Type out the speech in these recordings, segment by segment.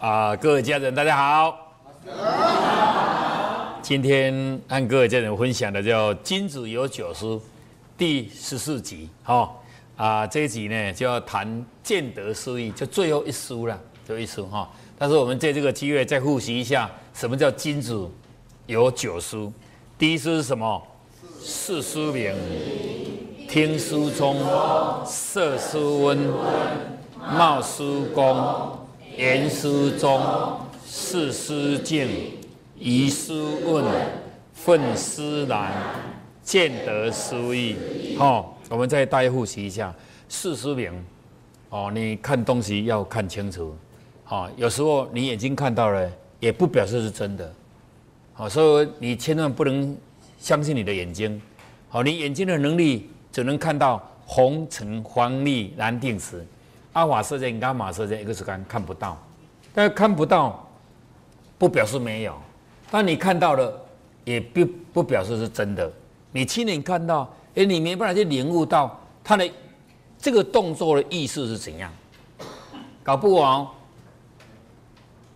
啊，各位家人，大家好。今天和各位家人分享的叫《金子有九书》第十四集。哈啊，这一集呢就要谈建德书义，就最后一书了，最后一书哈。但是我们在这个机会再复习一下，什么叫金子有九书？第一书是什么？四书名：听书聪，色书温，貌书公。言书中，事书静，疑书问，愤思难，见得思意。好，我们再大复习一下事书名。哦，你看东西要看清楚。好，有时候你眼睛看到了，也不表示是真的。好，所以你千万不能相信你的眼睛。好，你眼睛的能力只能看到红橙黄绿蓝靛紫。阿瓦射线、伽马射线、X 光看不到，但是看不到不表示没有，但你看到了也不不表示是真的。你亲眼看到，哎，你没办法去领悟到他的这个动作的意思是怎样，搞不好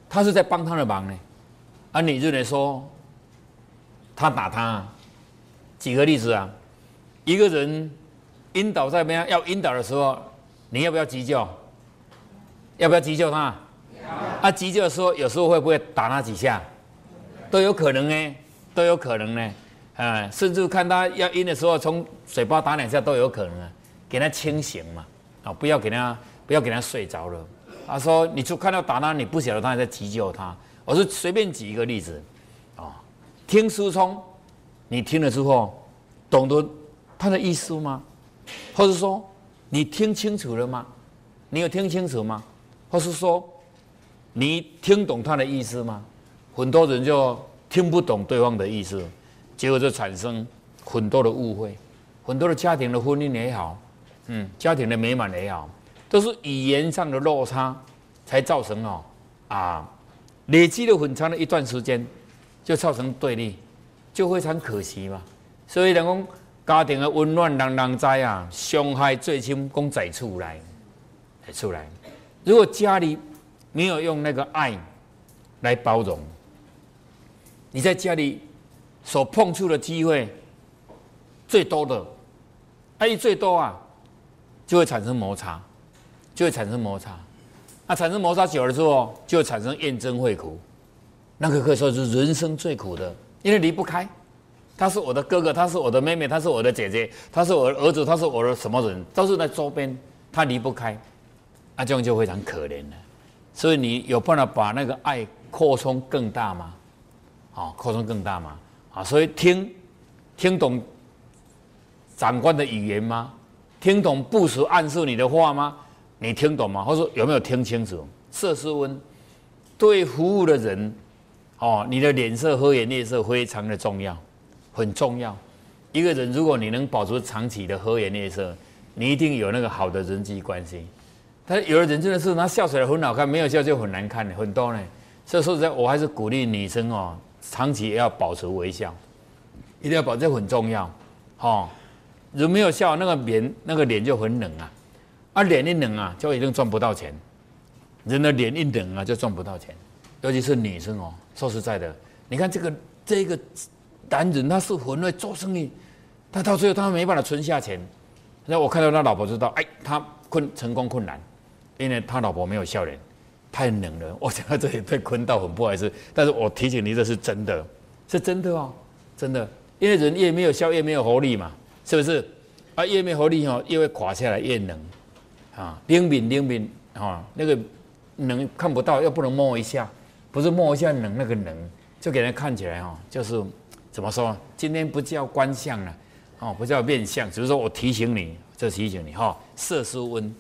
他是在帮他的忙呢。啊，你就得说他打他，举个例子啊，一个人晕倒在边要晕倒的时候。你要不要急救？要不要急救他？啊，急救的时候有时候会不会打他几下？都有可能呢，都有可能呢。啊，甚至看他要晕的时候，从嘴巴打两下都有可能啊，给他清醒嘛。啊，不要给他，不要给他睡着了。他说，你就看到打他，你不晓得他还在急救他。我是随便举一个例子，啊，听书聪，你听了之后，懂得他的意思吗？或者说？你听清楚了吗？你有听清楚吗？或是说，你听懂他的意思吗？很多人就听不懂对方的意思，结果就产生很多的误会，很多的家庭的婚姻也好，嗯，家庭的美满也好，都是语言上的落差才造成哦啊，累积了很长的一段时间，就造成对立，就非常可惜嘛。所以人讲。家庭的温暖，人人知啊。伤害最深，讲在出来，出来。如果家里没有用那个爱来包容，你在家里所碰触的机会最多的，爱最多啊，就会产生摩擦，就会产生摩擦。那产生摩擦久了之后，就会产生厌憎会苦。那个可以说是人生最苦的，因为离不开。他是我的哥哥，他是我的妹妹，他是我的姐姐，他是我的儿子，他是我的什么人？都是在周边，他离不开，啊，这样就非常可怜了。所以你有办法把那个爱扩充更大吗？啊，扩充更大吗？啊，所以听听懂长官的语言吗？听懂部署暗示你的话吗？你听懂吗？或者有没有听清楚？色是温，对服务的人，哦，你的脸色和颜悦色非常的重要。很重要，一个人如果你能保持长期的和颜悦色，你一定有那个好的人际关系。但有的人真的是他笑起来很好看，没有笑就很难看，很多呢。所以说实在，我还是鼓励女生哦，长期也要保持微笑，一定要保，这很重要。哦，如没有笑，那个脸那个脸就很冷啊，啊脸一冷啊，就一定赚不到钱。人的脸一冷啊，就赚不到钱，尤其是女生哦。说实在的，你看这个这个。男人他是很会做生意，他到最后他没办法存下钱。那我看到他老婆知道，哎，他困成功困难，因为他老婆没有笑脸，太冷了。我讲到这里被困到很不好意思，但是我提醒你，这是真的，是真的哦，真的。因为人越没有笑越没有活力嘛，是不是？啊，越没活力哦，越会垮下来，越冷啊，灵敏灵敏啊，那个冷看不到，又不能摸一下，不是摸一下冷，那个冷就给人看起来哦，就是。怎么说？今天不叫观相了，哦，不叫面相，只是说我提醒你，这提醒你哈。色是温，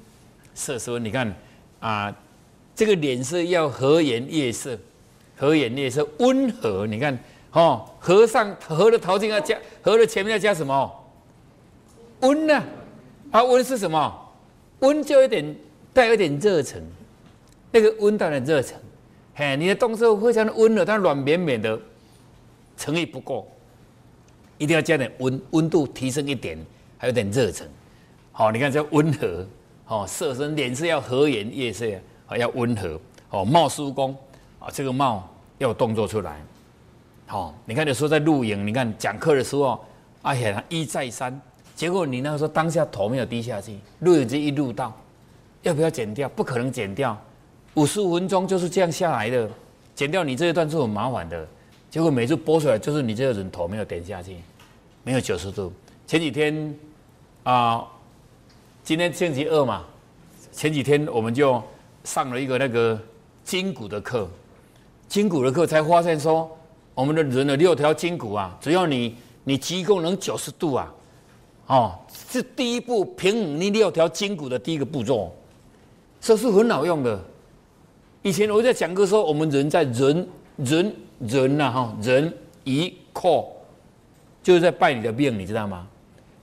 色是温。你看啊，这个脸色要和颜悦色，和颜悦色，温和。你看，哦，和尚和的陶镜要加，和的前面要加什么？温呢？啊，温是什么？温就有点带有点热忱，那个温带的热忱。嘿，你的动作非常的温和，它软绵绵的。诚意不够，一定要加点温温度，提升一点，还有点热忱。好，你看这温和，哦，色身脸色要和颜悦色，啊，要温和，哦，冒叔公啊，这个貌要动作出来。好，你看有时候在录影，你看讲课的时候，啊，呀，一再三，结果你那个时候当下头没有低下去，录影机一录到，要不要剪掉？不可能剪掉，五十五分钟就是这样下来的，剪掉你这一段是很麻烦的。结果每次播出来，就是你这个人头没有点下去，没有九十度。前几天啊，今天星期二嘛，前几天我们就上了一个那个筋骨的课，筋骨的课才发现说。我们的人的六条筋骨啊，只要你你肌功能九十度啊，哦，是第一步平衡你六条筋骨的第一个步骤，这是很好用的。以前我在讲课说，我们人在人人人呐哈，人一靠就是在拜你的命，你知道吗？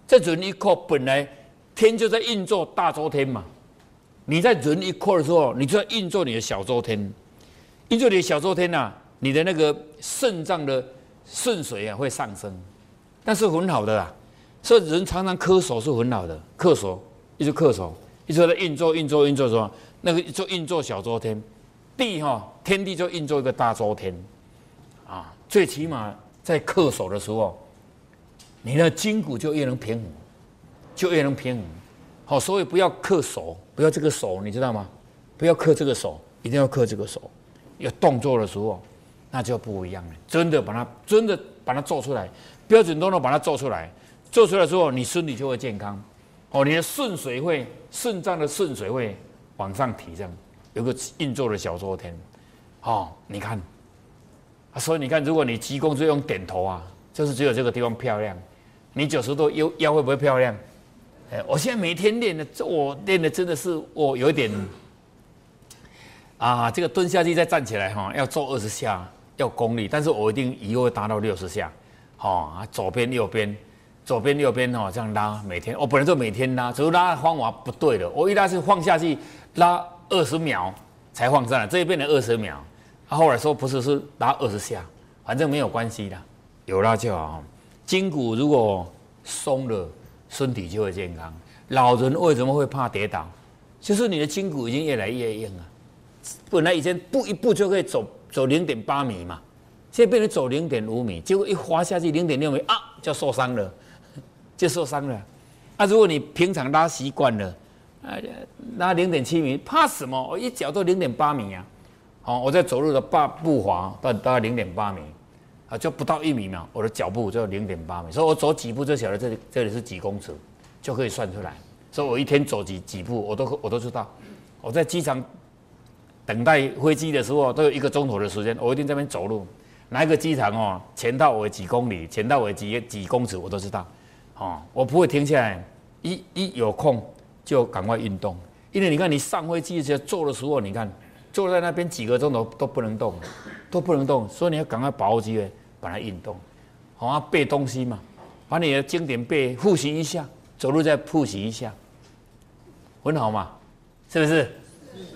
这人一靠本来天就在运作大周天嘛，你在人一靠的时候，你就在运作你的小周天，运作你的小周天呐。你的那个肾脏的肾水啊会上升，但是很好的啦，所以人常常咳嗽是很好的，咳嗽一直咳嗽，一直在运作运作运作什么那个就运作小周天，地哈天地就运作一个大周天，啊，最起码在咳嗽的时候，你的筋骨就越能平衡，就越能平衡，好，所以不要克手，不要这个手，你知道吗？不要克这个手，一定要克这个手，有动作的时候。那就不一样了，真的把它真的把它做出来，标准动作把它做出来，做出来之后，你身体就会健康，哦，你的肾水会肾脏的肾水会往上提，这样有个运作的小周天，哦，你看，所以你看，如果你急功就用点头啊，就是只有这个地方漂亮，你九十度腰腰会不会漂亮？哎，我现在每天练的，我练的真的是我有点，啊，这个蹲下去再站起来哈，要做二十下。要功力，但是我一定以后会达到六十下，哦，左边右边，左边右边哦，这样拉，每天。我本来就每天拉，只是拉方法不对的，我一拉是放下去拉二十秒才放上来，这一变成二十秒，他后来说不是是拉二十下，反正没有关系的，有拉就好。筋骨如果松了，身体就会健康。老人为什么会怕跌倒？就是你的筋骨已经越来越硬了，本来以前步一步就可以走。走零点八米嘛，现在变成走零点五米，结果一滑下去零点六米啊，就受伤了，就受伤了。啊，如果你平常拉习惯了，啊，拉零点七米，怕什么？我一脚都零点八米啊。好，我在走路的八步滑到大概零点八米，啊，就不到一米嘛，我的脚步就零点八米，所以我走几步就晓得这里这里是几公尺，就可以算出来。所以我一天走几几步，我都我都知道。我在机场。等待飞机的时候都有一个钟头的时间，我一定这边走路。哪一个机场哦，前到尾几公里，前到尾几几公尺，我都知道。哦，我不会停下来，一一有空就赶快运动。因为你看，你上飞机时坐的时候，你看坐在那边几个钟头都不能动，都不能动，所以你要赶快把握机会把它运动。好啊，背东西嘛，把你的经典背复习一下，走路再复习一下，很好嘛，是不是？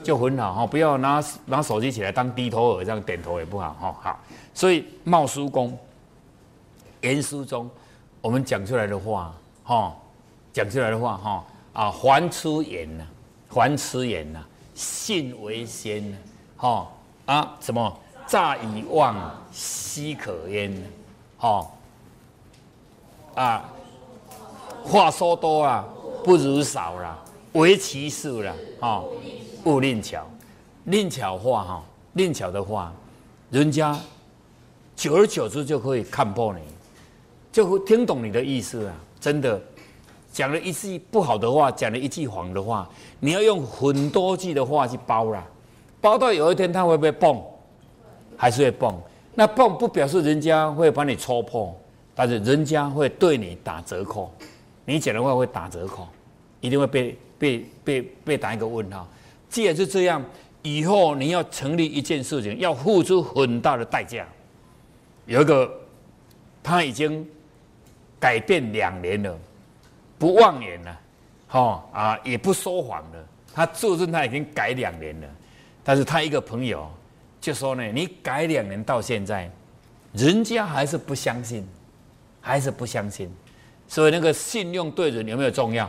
就很好哈，不要拿拿手机起来当低头耳，这样点头也不好哈。好，所以冒书公言书中，我们讲出来的话哈，讲出来的话哈啊，凡出言呐，凡出言呐，信为先呐，哈啊什么乍以望，奚可焉呢？哈啊，话说多啊，不如少了，唯其数了，哈。不吝巧，吝巧话哈，吝巧的话，人家久而久之就可以看破你，就会听懂你的意思啊！真的，讲了一句不好的话，讲了一句谎的话，你要用很多句的话去包啦，包到有一天他会不会蹦？还是会蹦？那蹦不表示人家会把你戳破，但是人家会对你打折扣，你讲的话会打折扣，一定会被被被被打一个问号。既然是这样，以后你要成立一件事情，要付出很大的代价。有一个，他已经改变两年了，不妄言了，哈啊，也不说谎了。他做任他已经改两年了，但是他一个朋友就说呢：“你改两年到现在，人家还是不相信，还是不相信。所以那个信用对人有没有重要？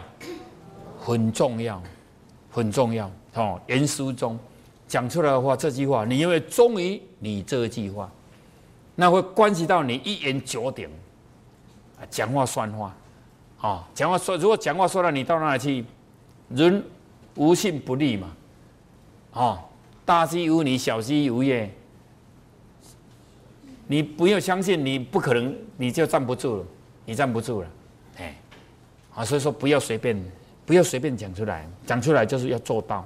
很重要，很重要。”哦，言书中讲出来的话，这句话你因为忠于你这句话，那会关系到你一言九鼎，讲话算话啊，讲话说如果讲话说到你到那里去，人无信不立嘛，啊，大机无你，小机无业，你不要相信，你不可能，你就站不住了，你站不住了，哎，啊，所以说不要随便，不要随便讲出来，讲出来就是要做到，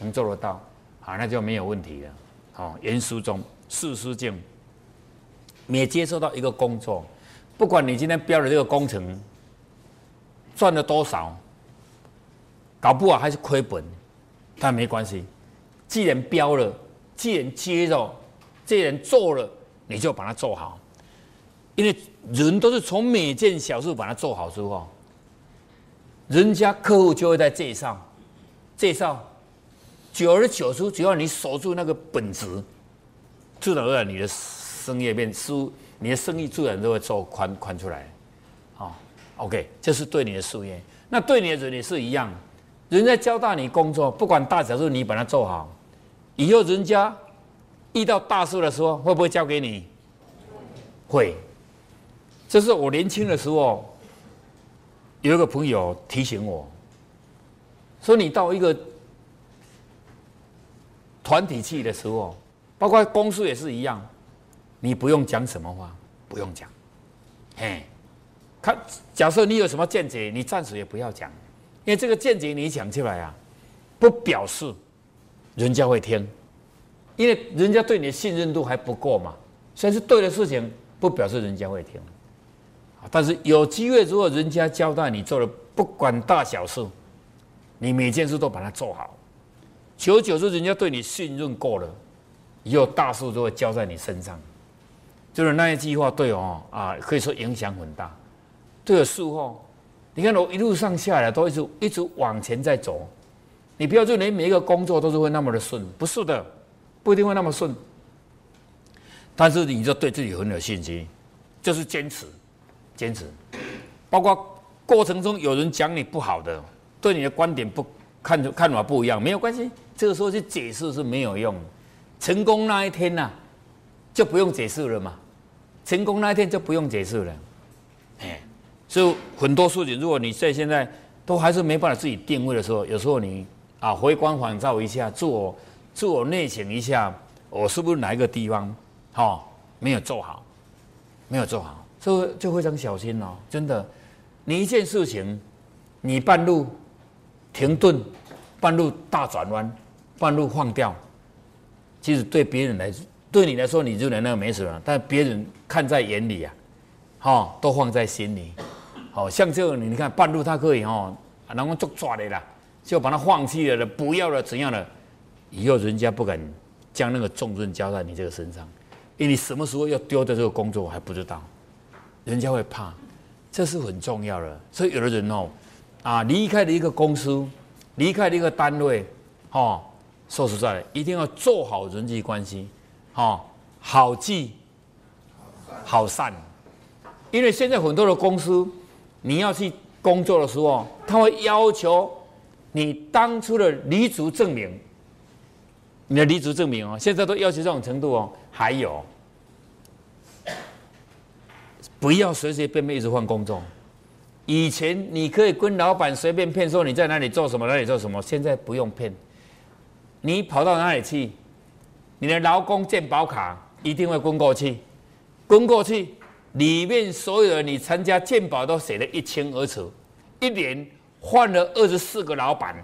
能做得到，啊，那就没有问题了。好，言书中事事敬，每接受到一个工作，不管你今天标的这个工程赚了多少，搞不好还是亏本，但没关系，既然标了，既然接了，既然做了。你就把它做好，因为人都是从每件小事把它做好之后，人家客户就会在介绍，介绍，久而久之，只要你守住那个本质，自然而然你的生意变输，你的生意自然都会做宽宽出来，，OK，这是对你的事业，那对你的人也是一样，人家交代你工作，不管大小事，你把它做好，以后人家。遇到大事的时候，会不会交给你？会。这是我年轻的时候，有一个朋友提醒我，说你到一个团体去的时候，包括公司也是一样，你不用讲什么话，不用讲。嘿，他，假设你有什么见解，你暂时也不要讲，因为这个见解你讲出来啊，不表示人家会听。因为人家对你的信任度还不够嘛，虽然是对的事情，不表示人家会听。但是有机会，如果人家交代你做的，不管大小事，你每件事都把它做好，久而久之，人家对你信任够了，以后大事都会交在你身上。就是那一句话，对哦啊，可以说影响很大。对了，事后你看我一路上下来都一直一直往前在走，你不要认为每一个工作都是会那么的顺，不是的。不一定会那么顺，但是你就对自己很有信心，就是坚持，坚持。包括过程中有人讲你不好的，对你的观点不看看法不一样，没有关系。这个时候去解释是没有用。成功那一天呐，就不用解释了嘛。成功那一天就不用解释了。哎，所以很多事情，如果你在现在都还是没办法自己定位的时候，有时候你啊回光返照一下，自我。自我内省一下，我是不是哪一个地方，哈，没有做好，没有做好，就就非常小心哦。真的，你一件事情，你半路停顿，半路大转弯，半路放掉，其实对别人来，对你来说，你就能那个没什么，但别人看在眼里啊，哈，都放在心里。好像这个你你看半路他可以哈，然后就抓的啦，就把它放弃了，不要了，怎样的？以后人家不敢将那个重任交在你这个身上，因为你什么时候要丢掉这个工作我还不知道，人家会怕，这是很重要的。所以有的人哦，啊，离开了一个公司，离开了一个单位，哦，说实在的，一定要做好人际关系，哦，好聚好散。因为现在很多的公司，你要去工作的时候，他会要求你当初的离职证明。你的离职证明哦，现在都要求这种程度哦。还有，不要随随便便一直换工作。以前你可以跟老板随便骗说你在哪里做什么，哪里做什么，现在不用骗。你跑到哪里去，你的劳工健保卡一定会跟过去，跟过去里面所有的你参加鉴宝都写得一清二楚。一年换了二十四个老板，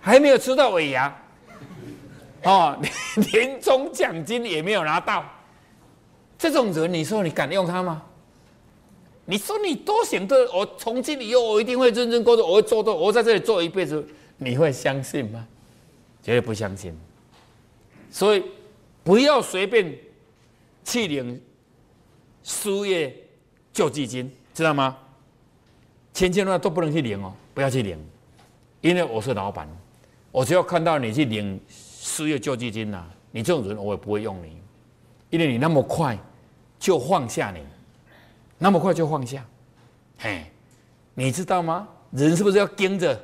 还没有吃到尾牙。哦，年终奖金也没有拿到，这种人，你说你敢用他吗？你说你多想的，我从今以后我一定会认真工作，我会做到，我在这里做一辈子，你会相信吗？绝对不相信。所以不要随便去领失业救济金，知道吗？千千万都不能去领哦，不要去领，因为我是老板，我只要看到你去领。失业救济金呐，你这种人我也不会用你，因为你那么快就放下你，那么快就放下，嘿，你知道吗？人是不是要盯着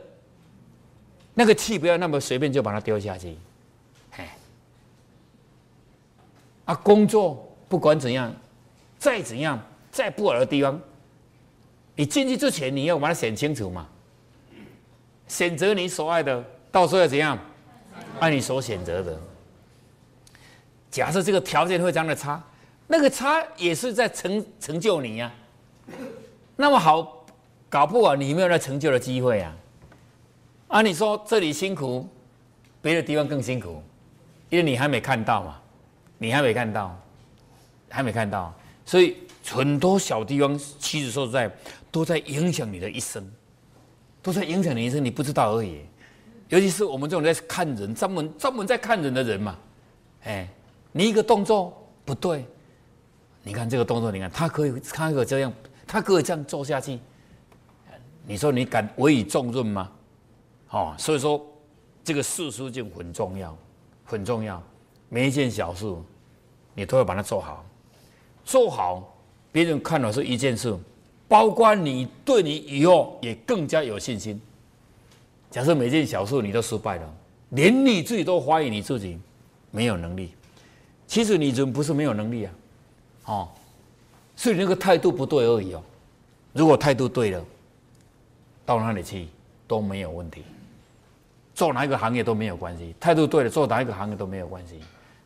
那个气，不要那么随便就把它丢下去？嘿啊，工作不管怎样，再怎样，再不好的地方，你进去之前你要把它选清楚嘛。选择你所爱的，到时候要怎样？按你所选择的。假设这个条件非常的差，那个差也是在成成就你呀。那么好，搞不好你没有那成就的机会啊。啊，你说这里辛苦，别的地方更辛苦，因为你还没看到嘛，你还没看到，还没看到，所以很多小地方其实说实在都在影响你的一生。都在影响你一生，你不知道而已。尤其是我们这种在看人、专门专门在看人的人嘛，哎，你一个动作不对，你看这个动作，你看他可以，他可以这样，他可以这样做下去，你说你敢委以重任吗？哦，所以说这个事书就很重要，很重要。每一件小事，你都要把它做好，做好，别人看到是一件事。包括你对你以后也更加有信心。假设每件小事你都失败了，连你自己都怀疑你自己没有能力。其实你人不是没有能力啊，哦，是你那个态度不对而已哦。如果态度对了，到哪里去都没有问题，做哪一个行业都没有关系。态度对了，做哪一个行业都没有关系。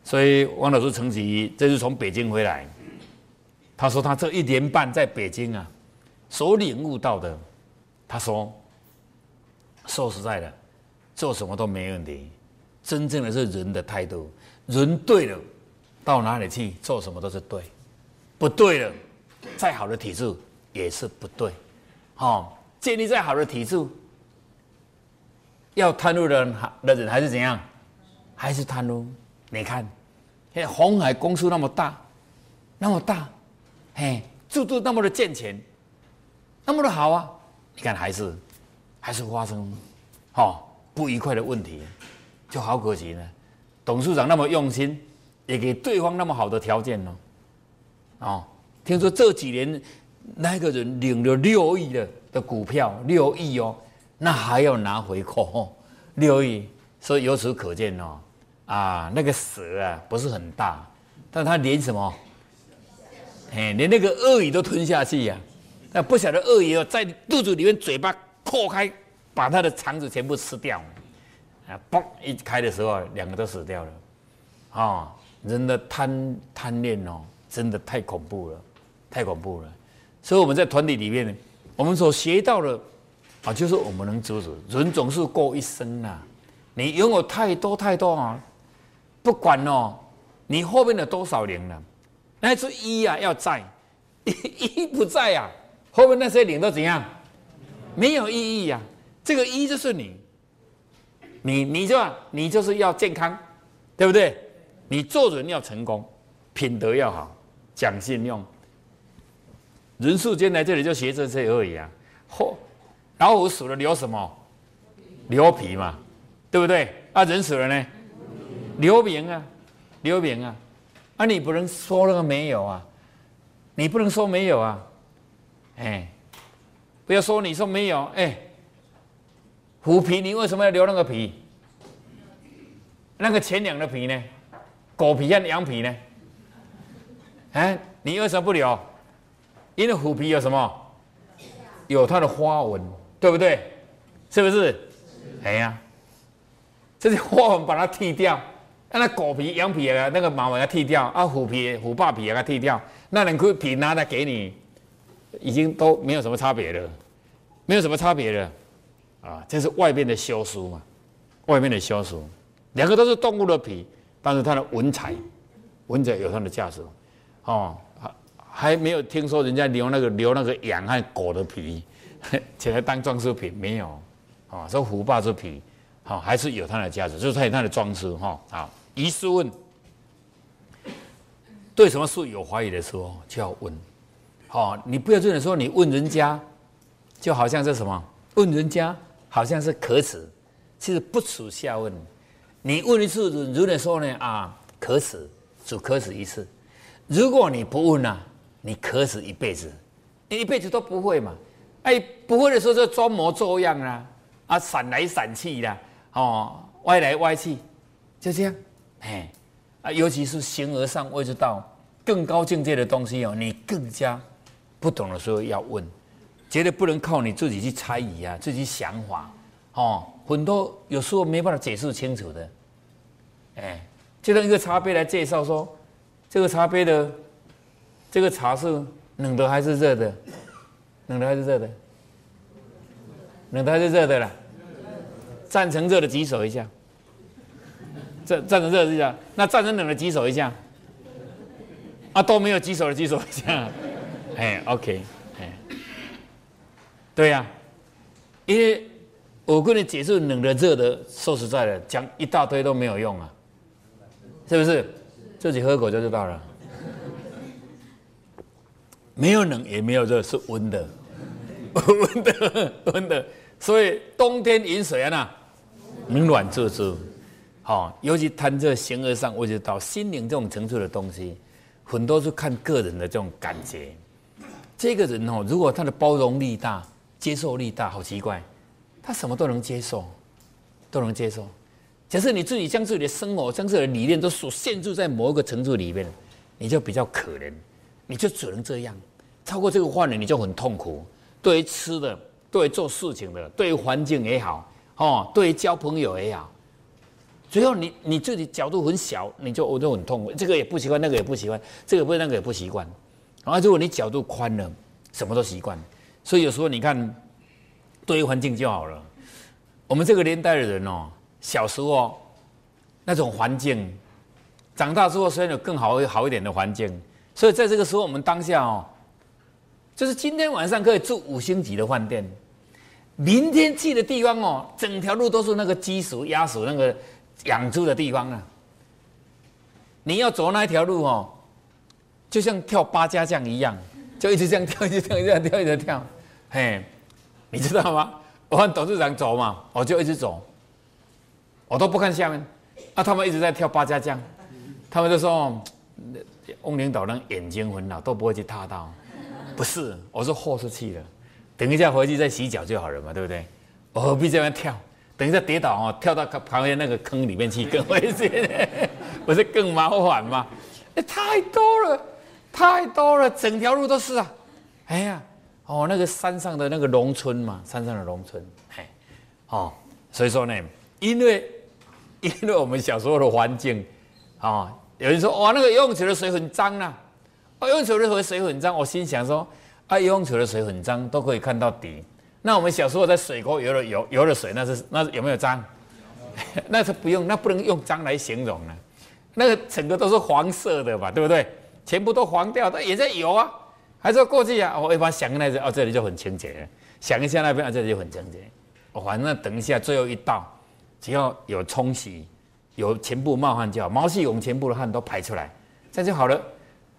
所以王老师曾经这次从北京回来，他说他这一年半在北京啊。所领悟到的，他说：“说实在的，做什么都没问题。真正的是人的态度，人对了，到哪里去做什么都是对；不对了，再好的体制也是不对。好，建立再好的体制，要贪污的人的人还是怎样？还是贪污？你看，现在红海公司那么大，那么大，嘿，制度那么的健全。”那么的好啊！你看，还是还是发生，哦不愉快的问题，就好可惜呢。董事长那么用心，也给对方那么好的条件呢。哦，听说这几年那个人领了六亿的的股票，六亿哦，那还要拿回扣，六亿。所以由此可见哦，啊，那个蛇啊不是很大，但他连什么，哎，连那个鳄鱼都吞下去呀。那不晓得鳄鱼哦在肚子里面嘴巴扩开，把它的肠子全部吃掉，啊，嘣一开的时候，两个都死掉了，啊，人的贪贪念哦，真的太恐怖了，太恐怖了。所以我们在团体里面，我们所学到的啊，就是我们能阻止人总是过一生啊，你拥有太多太多啊，不管哦，你后面的多少年了，那是一啊要在，一不在啊。后面那些零都怎样？没有意义呀。这个一就是你，你你就你就是要健康，对不对？你做人要成功，品德要好，讲信用。人世间来这里就学这些而已啊。后老虎死了留什么？留皮嘛，对不对？啊，人死了呢？留名啊，留名啊。啊，你不能说那个没有啊，你不能说没有啊。哎，不要说你说没有哎，虎皮你为什么要留那个皮？那个前两的皮呢？狗皮和羊皮呢？哎，你为什么不留？因为虎皮有什么？有它的花纹，对不对？是不是？哎呀，这些花纹把它剃掉，那狗皮、羊皮啊，那个毛把它剃掉啊，虎皮、虎豹皮给它剃掉，那两块皮拿来给你。已经都没有什么差别了，没有什么差别了，啊，这是外面的修书嘛，外面的修书，两个都是动物的皮，但是它的文采，文采有它的价值，哦，还还没有听说人家留那个留那个羊和狗的皮，起来当装饰品没有，啊，说虎豹之皮，好，还是有它的价值，就是它有它的装饰，哈，好，疑是问，对什么事有怀疑的时候就要问。哦，你不要这样说，你问人家，就好像是什么？问人家好像是可耻，其实不耻下问。你问一次，如果说呢啊，可耻，只可耻一次。如果你不问啊，你可耻一辈子，你一辈子都不会嘛。哎，不会的时候就装模作样啦，啊，闪来闪去的，哦，歪来歪去，就这样。哎，啊，尤其是形而上位之道，更高境界的东西哦，你更加不懂的时候要问，绝对不能靠你自己去猜疑啊，自己想法哦，很多有时候没办法解释清楚的。哎，就用一个茶杯来介绍说，这个茶杯的这个茶是冷的还是热的？冷的还是热的？冷的还是热的啦？赞成热的举手一下。赞赞成热的一下，那赞成冷的举手一下。啊，都没有举手的举手一下。哎，OK，哎，对呀，因为我跟你解释冷的热的，说实在的，讲一大堆都没有用啊。是不是？自己喝口就知道了。没有冷也没有热，是温的，温的，温的。所以冬天饮水啊，那冷暖自知。好，尤其谈这形而上，我觉得到心灵这种层次的东西，很多是看个人的这种感觉。这个人哦，如果他的包容力大、接受力大，好奇怪，他什么都能接受，都能接受。假设你自己将自己的生活、将自己的理念都所限制在某一个程度里面，你就比较可怜，你就只能这样。超过这个范围，你就很痛苦。对于吃的，对于做事情的，对于环境也好，哦，对于交朋友也好，最后你你自己角度很小，你就我就很痛苦。这个也不习惯，那个也不习惯，这个不那个也不习惯。然后如果你角度宽了，什么都习惯。所以有时候你看，对于环境就好了。我们这个年代的人哦。小时候那种环境，长大之后虽然有更好好一点的环境，所以在这个时候，我们当下哦，就是今天晚上可以住五星级的饭店，明天去的地方哦，整条路都是那个鸡屎、鸭屎那个养猪的地方啊。你要走那一条路哦，就像跳八家将一样，就一直这样跳，一直跳，一直跳，一直跳。嘿，你知道吗？我和董事长走嘛，我就一直走。我都不看下面，啊，他们一直在跳八家将，他们就说，翁领导人眼睛很老，都不会去踏到。不是，我是豁出去了，等一下回去再洗脚就好了嘛，对不对？我何必这样跳？等一下跌倒哦，跳到旁边那个坑里面去更危险，不是更麻烦吗？哎，太多了，太多了，整条路都是啊。哎呀，哦，那个山上的那个农村嘛，山上的农村，嘿，哦，所以说呢，因为。因为我们小时候的环境，啊，有人说哇，那个游泳池的水很脏呐，哦，游泳池的水水很脏。我心想说，啊，游泳池的水很脏，都可以看到底。那我们小时候在水沟游了游游的水，那是那有没有脏？那是不用，那不能用脏来形容啊。那个整个都是黄色的吧，对不对？全部都黄掉，它也在游啊，还是过去啊。我一般想那哦，这里就很清洁，想一下那边啊，这里就很清洁。我反正等一下最后一道。只要有冲洗，有全部冒汗就好，毛细孔全部的汗都排出来，这就好了。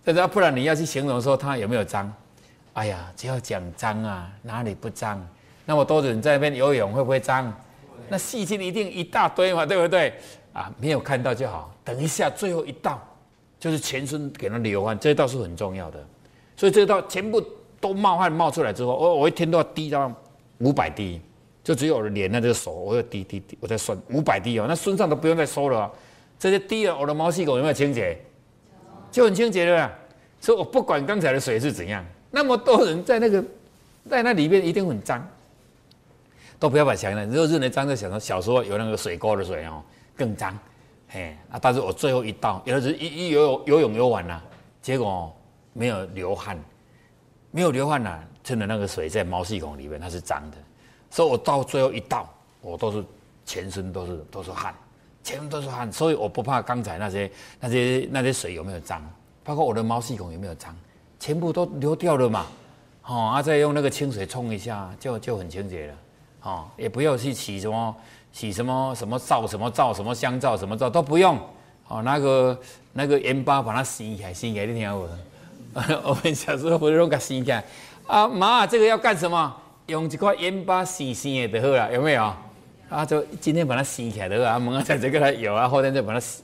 这不然你要去形容说它有没有脏？哎呀，只要讲脏啊，哪里不脏？那么多人在那边游泳会不会脏？那细菌一定一大堆嘛，对不对？啊，没有看到就好。等一下最后一道，就是全身给它流汗，这一道是很重要的。所以这一道全部都冒汗冒出来之后，我我一天都要滴到五百滴。就只有我的脸，那这个手，我要滴滴滴，我在算五百滴哦，那身上都不用再收了，这些滴了，我的毛细孔有没有清洁？就很清洁了。所以我不管刚才的水是怎样，那么多人在那个在那里面一定很脏，都不要把想了。如果认为脏，就想到小时候有那个水沟的水哦，更脏。嘿，啊，但是我最后一道，有的是一一游泳游泳游完了，结果没有流汗，没有流汗了，真的那个水在毛细孔里面，它是脏的。所以我到最后一道，我都是全身都是都是汗，全身都是汗，所以我不怕刚才那些那些那些水有没有脏，包括我的毛细孔有没有脏，全部都流掉了嘛，哦，啊再用那个清水冲一下就就很清洁了，哦，也不要去洗什么洗什么什么皂什么皂什么香皂什么皂都不用，哦，那个那个盐巴把它洗起来洗起来，你听我，我们小时候不是用个洗起来，啊妈，这个要干什么？用一块盐巴洗洗的就好了，有没有？啊，就今天把它洗起来的啊，明天再这个来油啊，后天再把它洗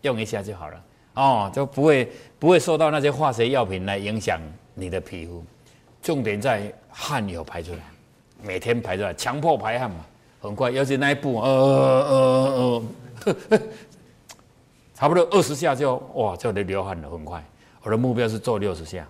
用一下就好了。哦，就不会不会受到那些化学药品来影响你的皮肤。重点在汗有排出来，每天排出来，强迫排汗嘛，很快。尤其那一步，呃呃呃，差不多二十下就哇就得流汗了，很快。我的目标是做六十下。